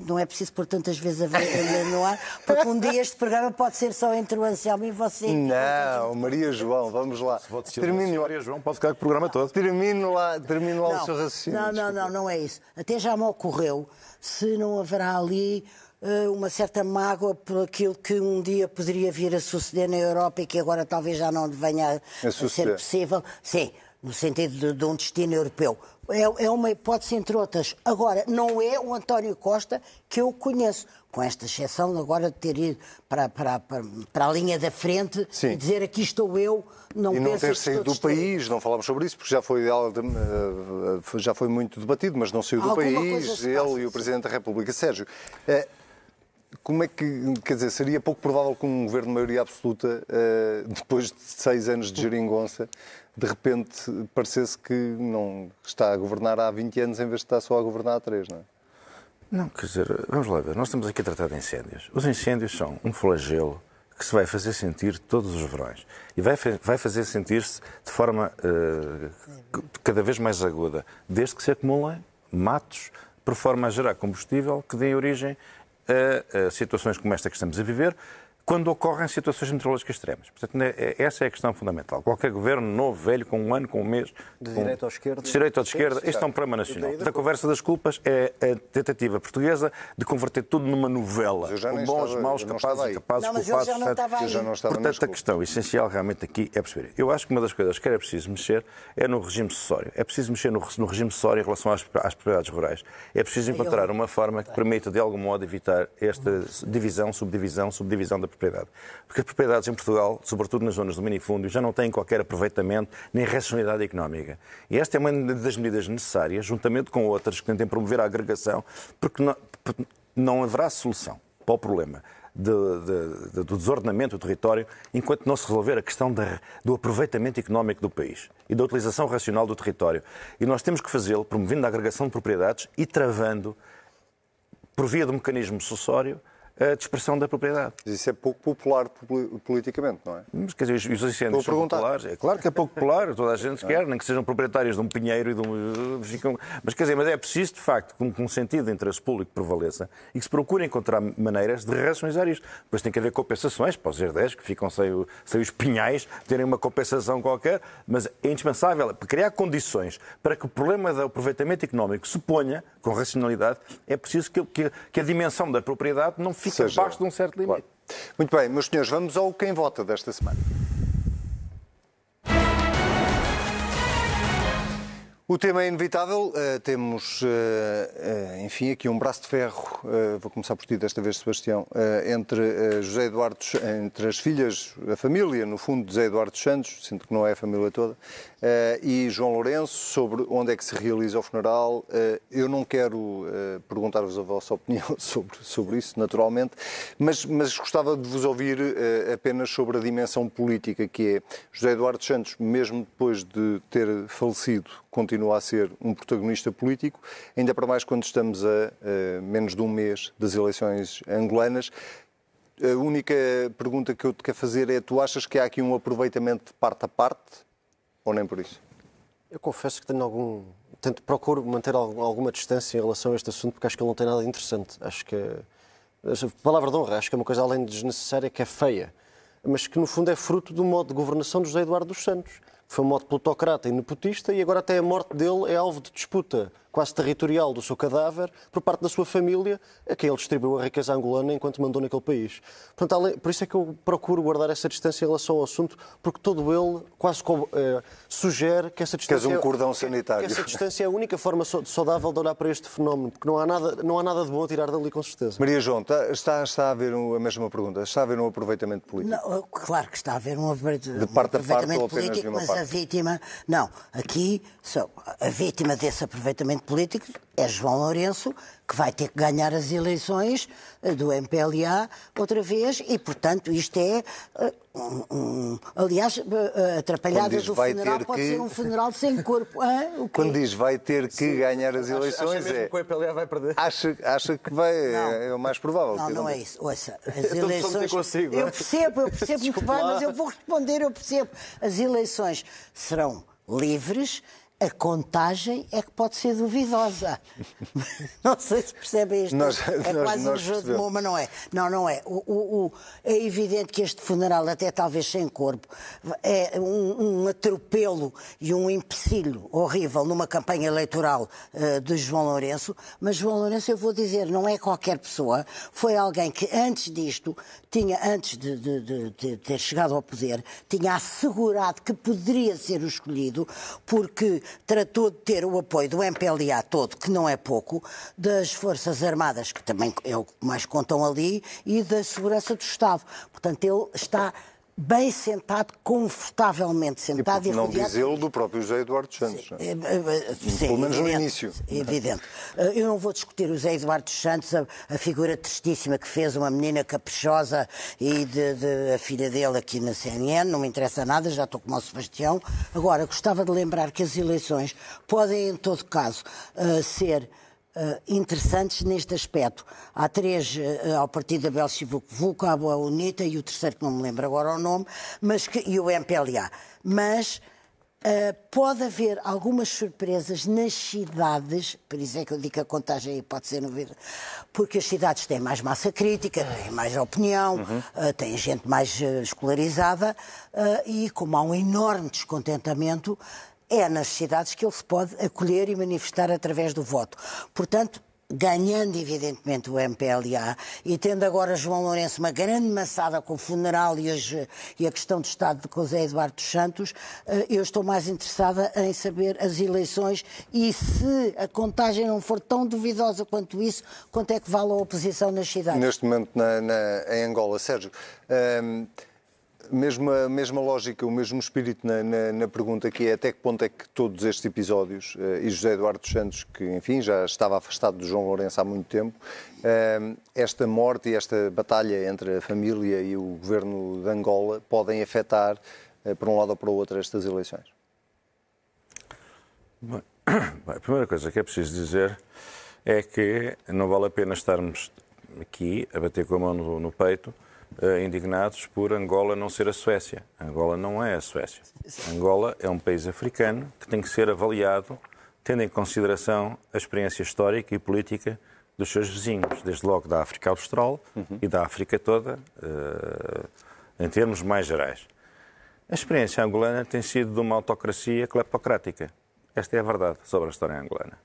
não é preciso pôr tantas vezes a ver no ar, porque um dia este programa pode ser só entre o Anselmo e você. Não, Maria João, vamos lá. Termino, Maria João pode ficar com o programa todo. termino lá, termino lá o seu raciocínio. Não, não, não, não é isso. Até já me ocorreu se não haverá ali eh, uma certa mágoa por aquilo que um dia poderia vir a suceder na Europa e que agora talvez já não venha a, a ser possível. Sim, no sentido de, de um destino europeu. É, é uma hipótese entre outras. Agora, não é o António Costa que eu conheço, com esta exceção agora de ter ido para, para, para, para a linha da frente Sim. e dizer aqui estou eu, não E não ter saído estou do país, não falámos sobre isso, porque já foi, eh, já foi muito debatido, mas não saiu do Alguma país, ele passa, e o. Presidente da República. Sérgio, eh, como é que, quer dizer, seria pouco provável que um governo de maioria absoluta, eh, depois de seis anos de geringonça, de repente parecesse que não está a governar há 20 anos em vez de estar só a governar há três, não é? Não, quer dizer, vamos lá ver. Nós estamos aqui a tratar de incêndios. Os incêndios são um flagelo que se vai fazer sentir todos os verões. E vai, vai fazer sentir-se de forma eh, cada vez mais aguda, desde que se acumulem matos, por forma a gerar combustível que dê origem a, a situações como esta que estamos a viver, quando ocorrem situações meteorológicas extremas. Portanto, né, é- essa é a questão fundamental. Qualquer governo, novo, velho, com um ano, com um mês... De com- direita ou esquerda. De direita ou de esquerda, este é um problema nacional. da conversa das culpas é a tentativa portuguesa de converter tudo numa novela. Com bons, estava- maus, capazes estava e aí. capazes, Não, mas ele culpados, já não estava Eu já aí. não estava nas Portanto, a questão essencial realmente aqui é perceber. Eu acho que uma das coisas que era preciso mexer é no regime sucessório. É preciso mexer no, no regime sucessório em relação às, às propriedades rurais. É preciso encontrar uma forma que permita, de algum modo, evitar esta divisão, subdivisão, subdivisão da propriedade. Porque as propriedades em Portugal, sobretudo nas zonas do minifúndio, já não têm qualquer aproveitamento nem racionalidade económica. E esta é uma das medidas necessárias, juntamente com outras que tentem promover a agregação, porque não, porque não haverá solução para o problema de- de- de- do desordenamento do território enquanto não se resolver a questão da- do aproveitamento económico do país e da utilização racional do território. E nós temos que fazê-lo promovendo a agregação de propriedades e travando, por via do mecanismo sucessório, a dispersão da propriedade. Isso é pouco popular politicamente, não é? Mas, quer dizer, os incêndios são populares. É claro que é pouco popular, toda a gente quer, nem que sejam proprietários de um pinheiro e de um... Mas, quer dizer, mas é preciso, de facto, que um sentido de interesse público prevaleça e que se procure encontrar maneiras de racionalizar isto. Depois tem que haver compensações para os herdeiros que ficam sem, o, sem os pinhais, terem uma compensação qualquer, mas é indispensável criar condições para que o problema do aproveitamento económico se ponha com racionalidade, é preciso que, que, que a dimensão da propriedade não fique Seja, abaixo de um certo limite. Claro. Muito bem, meus senhores, vamos ao quem vota desta semana. O tema é inevitável. Uh, temos, uh, uh, enfim, aqui um braço de ferro, vou começar por ti desta vez, Sebastião, entre José Eduardo, entre as filhas, a família, no fundo, de José Eduardo Santos, sinto que não é a família toda, e João Lourenço, sobre onde é que se realiza o funeral. eu não quero perguntar-vos a vossa opinião sobre, sobre isso, naturalmente, mas, mas gostava de vos ouvir apenas sobre a dimensão política que é José Eduardo Santos, mesmo depois de ter falecido, continua a ser um protagonista político, ainda para mais quando estamos a, a menos de um mês das eleições angolanas. A única pergunta que eu te quero fazer é: tu achas que há aqui um aproveitamento de parte a parte ou nem por isso? Eu confesso que tenho algum. Tento, procuro manter alguma distância em relação a este assunto porque acho que ele não tem nada de interessante. Acho que. Palavra de honra, acho que é uma coisa além de desnecessária, que é feia, mas que no fundo é fruto do modo de governação de José Eduardo dos Santos foi um modo plutocrata e nepotista e agora até a morte dele é alvo de disputa quase territorial do seu cadáver por parte da sua família, a quem ele distribuiu a riqueza angolana enquanto mandou naquele país. Portanto, por isso é que eu procuro guardar essa distância em relação ao assunto, porque todo ele quase como, eh, sugere que essa distância... Queres um cordão sanitário. Que, essa distância é a única forma saudável de olhar para este fenómeno, porque não há nada, não há nada de bom a tirar dali, com certeza. Maria João, está, está, está a haver a mesma pergunta. Está a haver um aproveitamento político? Não, claro que está a haver um aproveitamento, de parte a parte, ou político, mas parte? a vítima... Não, aqui só, a vítima desse aproveitamento político é João Lourenço, que vai ter que ganhar as eleições eh, do MPLA outra vez e, portanto, isto é. Eh, um, um, aliás, a atrapalhada do funeral pode que... ser um funeral sem corpo. Ah, Quando diz vai ter que Sim. ganhar as eleições, acha, é. que o MPLA vai perder? Acha, acha que vai. Não. É o mais provável. Não, não, não é isso. Ouça, as eleições. Consigo, eu percebo, eu percebo muito bem, mas eu vou responder, eu percebo. As eleições serão livres a contagem é que pode ser duvidosa. não sei se percebem isto. Nós, é nós, quase nós um jogo de mão, não é. Não, não é. O, o, o, é evidente que este funeral, até talvez sem corpo, é um, um atropelo e um empecilho horrível numa campanha eleitoral uh, de João Lourenço. Mas João Lourenço, eu vou dizer, não é qualquer pessoa. Foi alguém que antes disto, tinha, antes de, de, de, de ter chegado ao poder, tinha assegurado que poderia ser o escolhido, porque tratou de ter o apoio do MPLA todo, que não é pouco, das Forças Armadas, que também é o que mais contam ali, e da Segurança do Estado. Portanto, ele está bem sentado, confortavelmente sentado. E, e não diz ele do próprio José Eduardo Santos. Sim, é? é, é, sim, Pelo menos no início. Evidente. Eh, eu não vou discutir o José Eduardo Santos, a, a, figura tristíssima que fez uma menina caprichosa e de, de, a filha dele aqui na CNN, não me interessa nada, já estou como o Sebastião. Agora, gostava de lembrar que as eleições podem, em todo caso, uh, ser uh, interessantes neste aspecto. Há três uh, ao partido da Belchivuc, a Boa UNITA e o terceiro, que não me lembro agora o nome, mas que, e o MPLA. Mas Uh, pode haver algumas surpresas nas cidades, por isso é que eu digo que a contagem aí pode ser novidade, porque as cidades têm mais massa crítica, têm mais opinião, uhum. uh, têm gente mais escolarizada e como há um enorme descontentamento, é nas cidades que ele se pode acolher e manifestar através do voto. Portanto, ganhando evidentemente o MPLA e tendo agora João Lourenço uma grande maçada com o funeral e, as, e a questão do Estado de José Eduardo dos Santos, eh, eu estou mais interessada em saber as eleições e se a contagem não for tão duvidosa quanto isso, quanto é que vale a oposição nas cidades? Neste momento na, na, em Angola, Sérgio. Hum mesma, mesma lógica, o mesmo espírito na, na, na, pergunta que é até que ponto é que todos estes episódios, uh, e José Eduardo Santos, que enfim já estava afastado do João Lourenço há muito tempo, uh, esta morte e esta batalha entre a família e o governo de Angola podem afetar, uh, por um lado ou para o outro, estas eleições? Bem, a primeira coisa que é preciso dizer é que não vale a pena estarmos aqui a bater com a mão no, no peito, eh, indignados por Angola não ser a Suécia. Angola não é a Suécia. Angola é um país africano que tem que ser avaliado tendo em consideração a experiência histórica e política dos seus vizinhos, desde logo da África Austral e da África toda, eh, em termos mais gerais. A experiência angolana tem sido de uma autocracia cleptocrática. Esta é a verdade sobre a história angolana.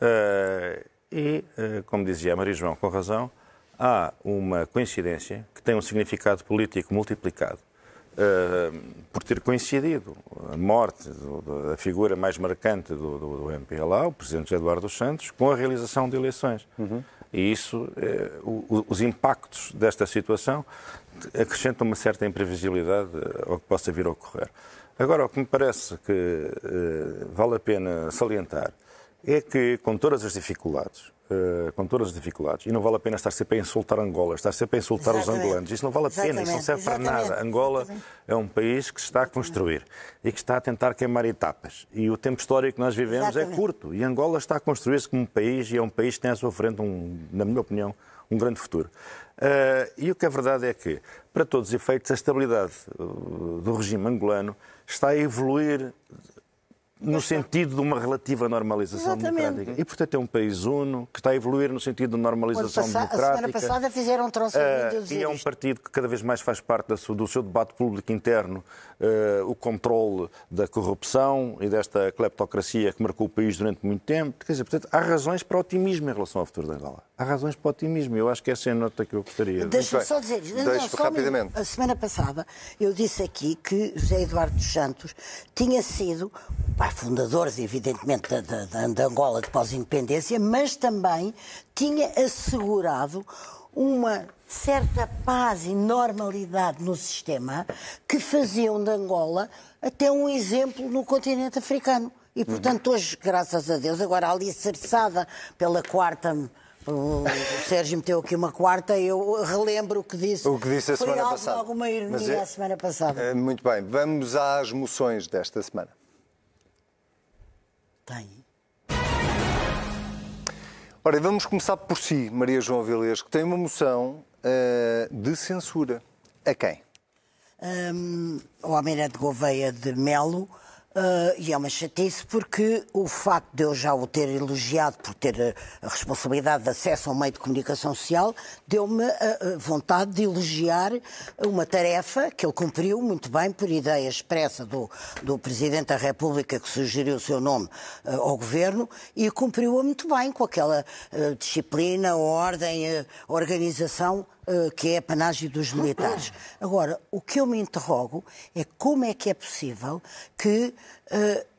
Eh, e, eh, como dizia Maria João com razão, há uma coincidência que tem um significado político multiplicado uh, por ter coincidido a morte do, da figura mais marcante do, do, MPLA, o presidente Eduardo Santos, com a realização de eleições. Uhum. E isso, uh, o, os impactos desta situação acrescentam uma certa imprevisibilidade ao que possa vir a ocorrer. Agora, o que me parece que uh, vale a pena salientar é que, com todas as dificuldades, Uh, com todas as dificuldades. E não vale a pena estar sempre a insultar Angola, estar sempre a insultar Exatamente. os angolanos. Isso não vale a pena, isso não serve Exatamente. para nada. Angola Exatamente. é um país que se está a construir e que está a tentar queimar etapas. E o tempo histórico que nós vivemos é curto. E Angola está a construir-se como um país e é um país que tem à sua frente, um, na minha opinião, um grande futuro. Uh, e o que é verdade é que, para todos os efeitos, a estabilidade do regime angolano está a evoluir no sentido de uma relativa normalização Exatamente. democrática. E, portanto, é um país uno que está a evoluir no sentido de normalização democrática. A semana passada fizeram um troço uh, E é um partido que cada vez mais faz parte do seu debate público interno uh, o controle da corrupção e desta cleptocracia que marcou o país durante muito tempo. Quer dizer, portanto, há razões para otimismo em relação ao futuro da Angola. Há razões para otimismo. Eu acho que essa é a nota que eu gostaria de... Deixa-me só dizer, não, só rapidamente. a semana passada eu disse aqui que José Eduardo dos Santos tinha sido pai fundador, evidentemente, da, da, da Angola de pós-independência, mas também tinha assegurado uma certa paz e normalidade no sistema que faziam de Angola até um exemplo no continente africano. E, portanto, hoje, graças a Deus, agora ali cerçada pela quarta o Sérgio meteu aqui uma quarta, eu relembro o que disse. O que disse a semana passada. alguma ironia é, a semana passada. É, muito bem, vamos às moções desta semana. Tem. Ora, vamos começar por si, Maria João Vilês, que tem uma moção uh, de censura. A quem? Um, o Almirante Gouveia de Melo Uh, e é uma chatice porque o facto de eu já o ter elogiado por ter a, a responsabilidade de acesso ao meio de comunicação social deu-me a, a, vontade de elogiar uma tarefa que ele cumpriu muito bem por ideia expressa do, do Presidente da República que sugeriu o seu nome uh, ao Governo e cumpriu-a muito bem com aquela uh, disciplina, ordem, organização que é a panágio dos militares. Agora, o que eu me interrogo é como é que é possível que uh,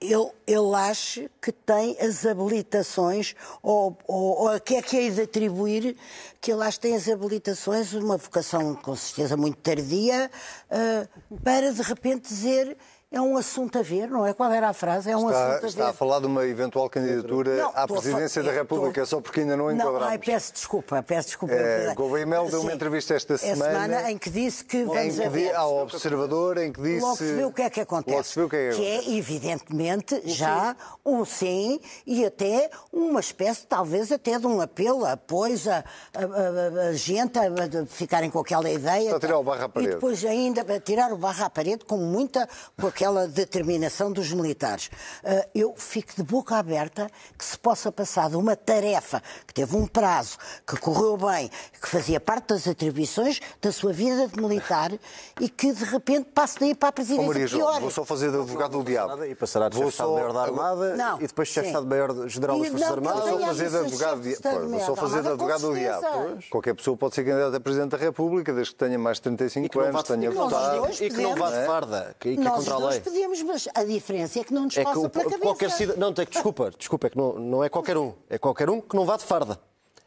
ele, ele ache que tem as habilitações, ou, ou, ou a que é que é de atribuir que ele acha que tem as habilitações, uma vocação com certeza muito tardia, uh, para de repente dizer é um assunto a ver, não é? Qual era a frase? É um está, assunto a ver. Está a falar de uma eventual candidatura não, à presidência da República, estou... só porque ainda não enquadramos. Não, ai, peço desculpa, peço desculpa. É, Gouveia Mel deu uma entrevista esta semana, semana em que disse que vamos em que di, ao Observador, em que disse... Logo se vê o que é que acontece. Logo se vê o que é que, que é, evidentemente, um já sim. um sim e até uma espécie, talvez até de um apelo, apoio a, a, a, a gente a, a ficarem com aquela ideia. Para tirar o barro à parede. E depois ainda para tirar o barro à parede com muita, com aquela determinação dos militares. Ah, eu fico de boca aberta que se possa passar de uma tarefa que teve um prazo, que correu bem, que fazia parte das atribuições da sua vida de militar e que de repente passe daí para a presidência. Oh, Maria João, vou só fazer de advogado do diabo. E passará de chefe de Estado-Maior da Armada não, e depois chefe de Estado-Maior-Geral das Forças Armadas. Vou só fazer de advogado, vou só fazer de advogado do diabo. Qualquer pessoa pode ser candidata a Presidente da República, desde que tenha mais de 35 anos, tenha votado. E que não vá de farda, que, é contra a lei. Nós podíamos, mas a diferença é que não nos é passa que pela cabeça. Qualquer cidadão, não, tem que, desculpa, desculpa, é que não, não é qualquer um. É qualquer um que não vá de farda.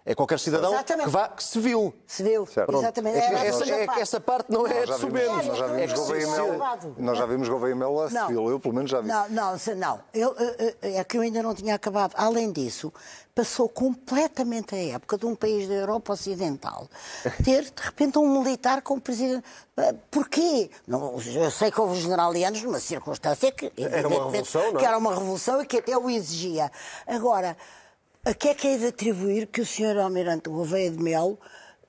É qualquer cidadão Exatamente. que vá, que se viu. Se viu, exatamente. É, é, essa, é, essa, parte não é de submenos. Nós já vimos Gouveia Melo, nós já vimos Gouveia Melo a civil, eu pelo menos já vi. Não, não, não. Eu, é que eu ainda não tinha acabado. Além disso, passou completamente a época de um país da Europa Ocidental ter, de repente, um militar como presidente. Ah, porquê? Não, eu sei que houve generalianos numa circunstância que, era uma revolução, não é? que era uma revolução e que até o exigia. Agora, a que é que é de atribuir que o Sr. Almirante Gouveia de Melo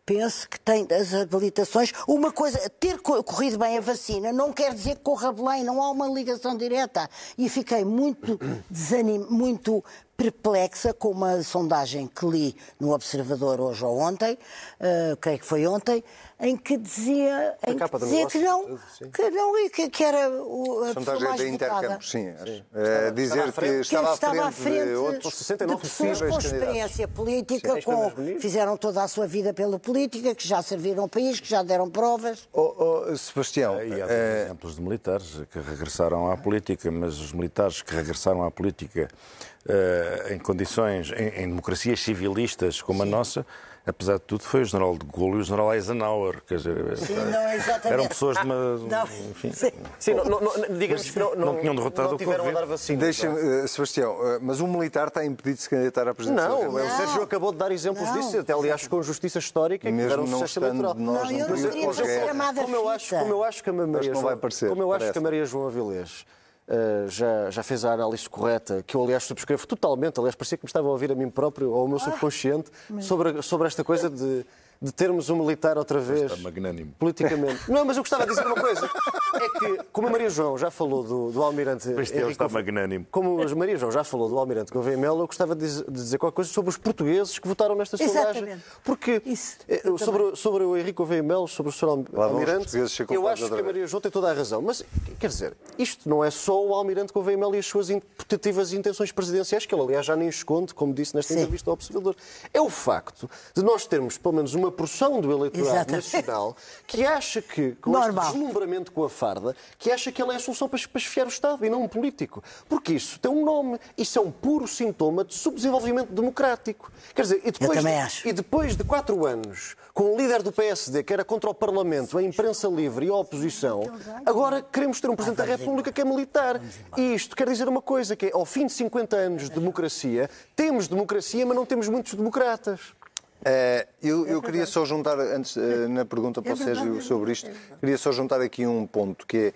pense que tem as habilitações. Uma coisa, ter corrido bem a vacina não quer dizer que corra bem, não há uma ligação direta. E fiquei muito desanim, muito perplexa com uma sondagem que li no Observador hoje ou ontem, uh, creio que foi ontem, em que dizia, em que, dizia que, não, que não, que, que era o, a sondagem da Intercampos, sim. sim. Uh, dizer que estava, estava à frente, de outros 69 de pessoas com experiência política, com, fizeram toda a sua vida pela política, que já serviram ao país, que já deram provas. Oh, oh, Sebastião... E há uh... exemplos de militares que regressaram à política, mas os militares que regressaram à política em condições, em, em, democracias civilistas como Sim. a nossa, apesar de tudo, foi o general de Gaulle e o general Eisenhower. Quer dizer, sim, não, exatamente. eram pessoas de uma. Não, enfim, sim. sim não, não, digamos que não, não, não tinham derrotado não tiveram o a dar vacina. Deixa-me, uh, Sebastião, uh, mas um militar está impedido de se candidatar à presidência? Não, o Sérgio acabou de dar exemplos disso, até aliás com justiça histórica, Mesmo que deram sucesso eleitoral. Nós não, eu não queria ser chamada como eu acho, como eu acho que a Maria João, como eu acho que a Maria João Avilés Uh, já, já fez a análise correta, que eu, aliás, subscrevo totalmente. Aliás, parecia que me estava a ouvir a mim próprio ou ao meu ah, subconsciente sobre, sobre esta coisa de de termos um militar outra vez politicamente. Não, mas eu gostava de dizer uma coisa. É que, como a Maria João já falou do, do Almirante. Mas Henrique, está magnânimo. Como a Maria João já falou do Almirante Gouveia Melo, eu gostava de dizer, de dizer qualquer coisa sobre os portugueses que votaram nesta sondagem. Porque Isso, eh, sobre, sobre o Henrique Gouveia Melo, sobre o Sr. Almirante, eu acho que a Maria João tem toda a razão. Mas, quer dizer, isto não é só o Almirante Gouveia Melo e as suas putativas intenções presidenciais, que ele, aliás, já nem esconde, como disse nesta Sim. entrevista ao Observador. É o facto de nós termos, pelo menos, uma porção do eleitorado Exatamente. nacional que acha que, com Normal. este deslumbramento com a farda, que acha que ele é a solução para, para esfiar o Estado e não um político. Porque isso tem um nome. Isso é um puro sintoma de subdesenvolvimento democrático. Quer dizer, e depois, de, e depois de quatro anos, com o líder do PSD que era contra o Parlamento, a imprensa livre e a oposição, agora queremos ter um Presidente da República que é militar. E isto quer dizer uma coisa, que é, ao fim de 50 anos de democracia, temos democracia, mas não temos muitos democratas. Uh, eu, eu queria só juntar, antes, uh, na pergunta para o Sérgio sobre isto, queria só juntar aqui um ponto, que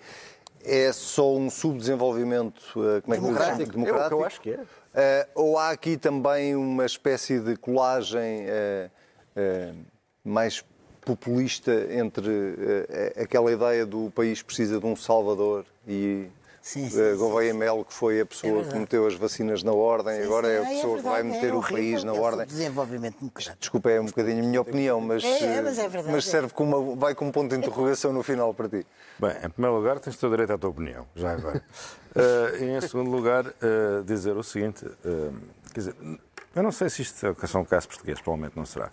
é, é só um subdesenvolvimento uh, como é que democrático, democrático. Eu, eu acho que é. ou há aqui também uma espécie de colagem mais populista entre aquela ideia do país precisa de um salvador e Sim, sim, uh, Gouveia Melo, que foi a pessoa é que meteu as vacinas na ordem, sim, agora é a pessoa é que vai meter é o país na ordem. Desenvolvimento democrático. Desculpa, é um bocadinho a minha opinião, mas, é, mas, é verdade, mas serve como uma, vai como um ponto de interrogação no final para ti. Bem, em primeiro lugar, tens todo o direito à tua opinião, já agora. uh, e em segundo lugar, uh, dizer o seguinte: quer dizer, eu não sei se isto é um caso português, provavelmente não será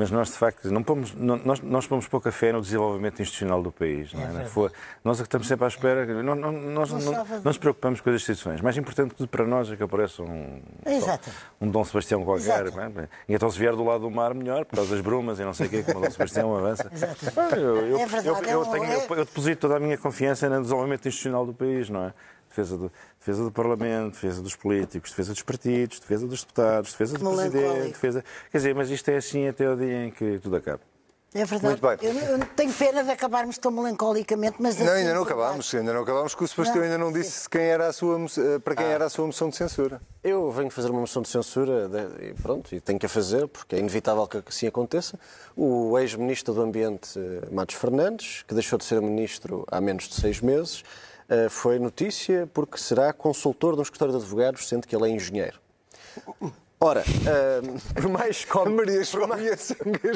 mas nós, de facto, não pomos, não, nós, nós pomos pouca fé no desenvolvimento institucional do país. Não é? é nós é que estamos sempre à espera. Não, não, nós não, não, nos preocupamos com as instituições. Mais importante que para nós é que apareça um, um Dom Sebastião qualquer. É? E então, se vier do lado do mar, melhor, por causa das brumas e não sei o quê, como o Dom Sebastião avança. Eu, eu, é eu, eu, tenho, eu, eu deposito toda a minha confiança no desenvolvimento institucional do país, não é? Defesa do, defesa do Parlamento, defesa dos políticos, defesa dos partidos, defesa dos deputados, defesa do Presidente, defesa... Quer dizer, mas isto é assim até o dia em que tudo acaba. É verdade. Eu, eu, tenho pena de acabarmos tão melancolicamente, mas... Não, ainda não acabámos. Ainda não acabámos, porque o Sebastião ainda não disse quem era a sua, eh, para quem ah. era a sua moção de censura. Eu venho fazer uma moção de censura e pronto, e tenho que a fazer, porque é inevitável que assim aconteça. O ex-ministro do Ambiente, eh, Matos Fernandes, que deixou de ser ministro há menos de seis meses, foi notícia porque será consultor de um escritório de advogados, sendo que ele é engenheiro. Ora, uh, por, mais cómica, por, mais,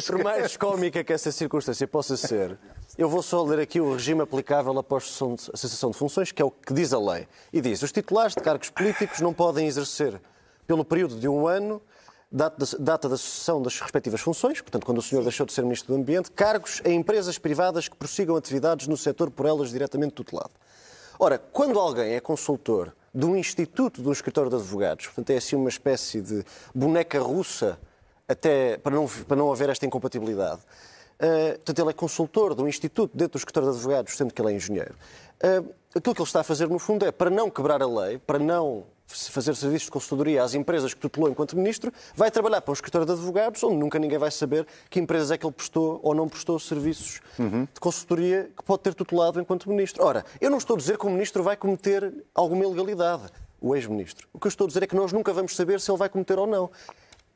por mais cómica que essa circunstância possa ser, eu vou só ler aqui o regime aplicável após a cessação de funções, que é o que diz a lei. E diz: os titulares de cargos políticos não podem exercer, pelo período de um ano, data da cessação das respectivas funções, portanto, quando o senhor deixou de ser Ministro do Ambiente, cargos em empresas privadas que prossigam atividades no setor por elas diretamente tutelado. Ora, quando alguém é consultor de um instituto, de um escritório de advogados, portanto é assim uma espécie de boneca russa até para não, para não haver esta incompatibilidade. Uh, portanto, ele é consultor de um instituto dentro do escritório de advogados, sendo que ele é engenheiro. Uh, aquilo que ele está a fazer, no fundo, é para não quebrar a lei, para não fazer serviços de consultoria às empresas que tutelou enquanto ministro, vai trabalhar para um escritório de advogados, onde nunca ninguém vai saber que empresas é que ele prestou ou não prestou serviços uhum. de consultoria que pode ter tutelado enquanto ministro. Ora, eu não estou a dizer que o ministro vai cometer alguma ilegalidade, o ex-ministro. O que eu estou a dizer é que nós nunca vamos saber se ele vai cometer ou não.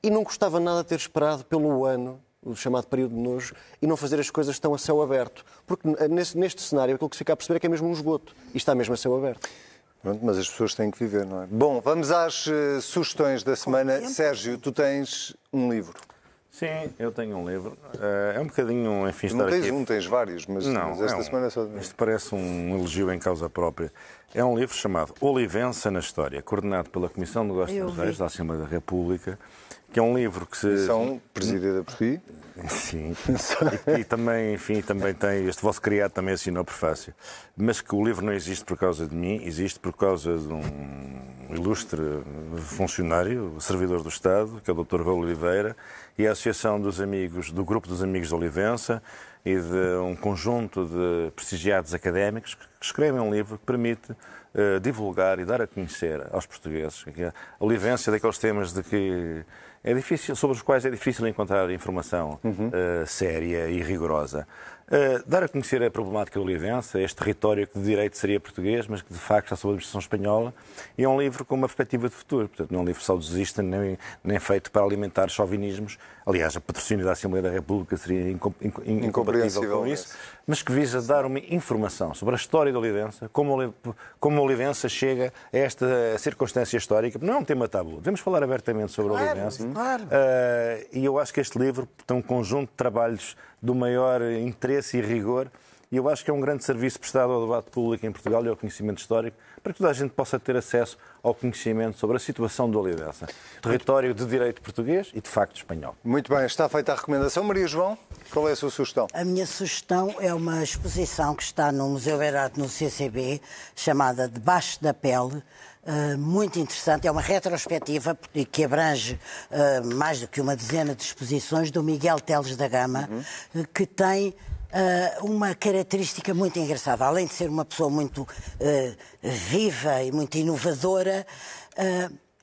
E não custava nada ter esperado pelo ano o chamado período de nojo, e não fazer as coisas tão a céu aberto. Porque neste cenário aquilo que se fica a perceber é que é mesmo um esgoto. E está mesmo a céu aberto. Pronto, mas as pessoas têm que viver, não é? Bom, vamos às uh, sugestões da semana. Sérgio, tu tens um livro. Sim, eu tenho um livro. Uh, é um bocadinho, enfim, Não tens aqui... um, tens vários, mas, não, mas esta é um... semana é só... Isto parece um elogio em causa própria. É um livro chamado Olivença na História, coordenado pela Comissão de Negócios Estrangeiros da Assembleia da República, que é um livro que se... Comissão presidida por ti. Sim, e, e, também, enfim, também tem, este vosso criado também assinou o prefácio, mas que o livro não existe por causa de mim, existe por causa de um ilustre funcionário, servidor do Estado, que é o Dr. Raul Oliveira, e a Associação dos Amigos, do Grupo dos Amigos de Olivença, e de um conjunto de prestigiados académicos que escrevem um livro que permite uh, divulgar e dar a conhecer aos portugueses a olivência daqueles temas de que é difícil, sobre os quais é difícil encontrar informação uhum. uh, séria e rigorosa. Uh, dar a conhecer a problemática do Olivença, este território que de direito seria português, mas que de facto está sob a administração espanhola, e é um livro com uma perspectiva de futuro. Portanto, não é um livro saudosista, nem, nem feito para alimentar chauvinismos. Aliás, a patrocínio da Assembleia da República seria incompatível com isso, mas que visa dar uma informação sobre a história da Olivença, como, como a Olivença chega a esta circunstância histórica. Não é um tema tabu. Devemos falar abertamente sobre claro, a Olivença. Claro. Uh, e eu acho que este livro tem um conjunto de trabalhos do maior interesse e rigor. E eu acho que é um grande serviço prestado ao debate público em Portugal e ao conhecimento histórico, para que toda a gente possa ter acesso ao conhecimento sobre a situação do Olivença, território de direito português e de facto espanhol. Muito bem, está feita a recomendação. Maria João, qual é a sua sugestão? A minha sugestão é uma exposição que está no Museu Beirado, no CCB, chamada Debaixo da Pele, Uh, muito interessante. É uma retrospectiva que abrange uh, mais do que uma dezena de exposições do Miguel Teles da Gama, uhum. uh, que tem uma característica muito engraçada. Além de ser uma pessoa muito viva e muito inovadora,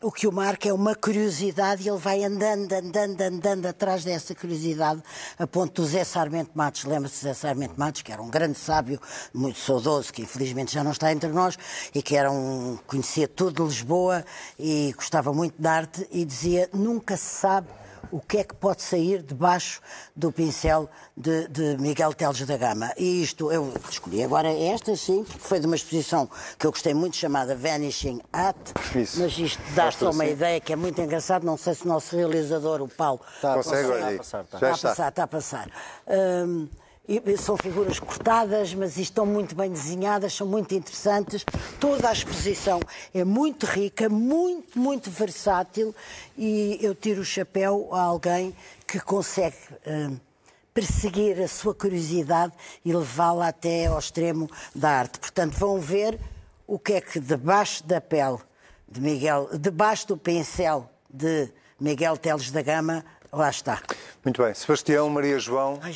o que o marca é uma curiosidade e ele vai andando, andando, andando atrás dessa curiosidade, a ponto do Zé Sarmento Matos, lembra-se Zé Sarmento Matos, que era um grande sábio, muito saudoso, que infelizmente já não está entre nós, e que era um, conhecia tudo de Lisboa e gostava muito de arte, e dizia, nunca se sabe o que é que pode sair debaixo do pincel de, de, Miguel Teles da Gama. E isto, eu escolhi agora esta, sim, porque foi de uma exposição que eu gostei muito, chamada Vanishing At, Isso. mas isto dá só uma assim. ideia que é muito engraçado, não sei se o nosso realizador, o Paulo... Está, consegue, consegue, a passar, está. está a passar, está a passar. Hum, são figuras cortadas, mas estão muito bem desenhadas, são muito interessantes. Toda a exposição é muito rica, muito, muito versátil e eu tiro o chapéu a alguém que consegue uh, perseguir a sua curiosidade e levá-la até ao extremo da arte. Portanto, vão ver o que é que debaixo da pele de Miguel, debaixo do pincel de Miguel Teles da Gama, Lá está. Muito bem. Sebastião, Maria João, Ai,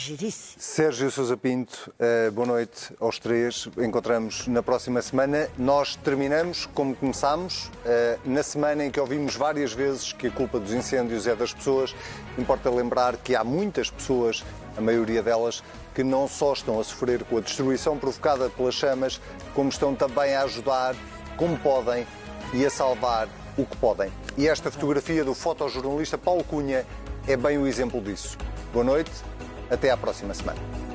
Sérgio Sousa Pinto, uh, boa noite aos três. Encontramos na próxima semana. Nós terminamos como começámos, uh, na semana em que ouvimos várias vezes que a culpa dos incêndios é das pessoas. Importa lembrar que há muitas pessoas, a maioria delas, que não só estão a sofrer com a destruição provocada pelas chamas, como estão também a ajudar, como podem, e a salvar o que podem. E esta fotografia do fotojornalista Paulo Cunha é bem o exemplo disso. Boa noite, até à próxima semana.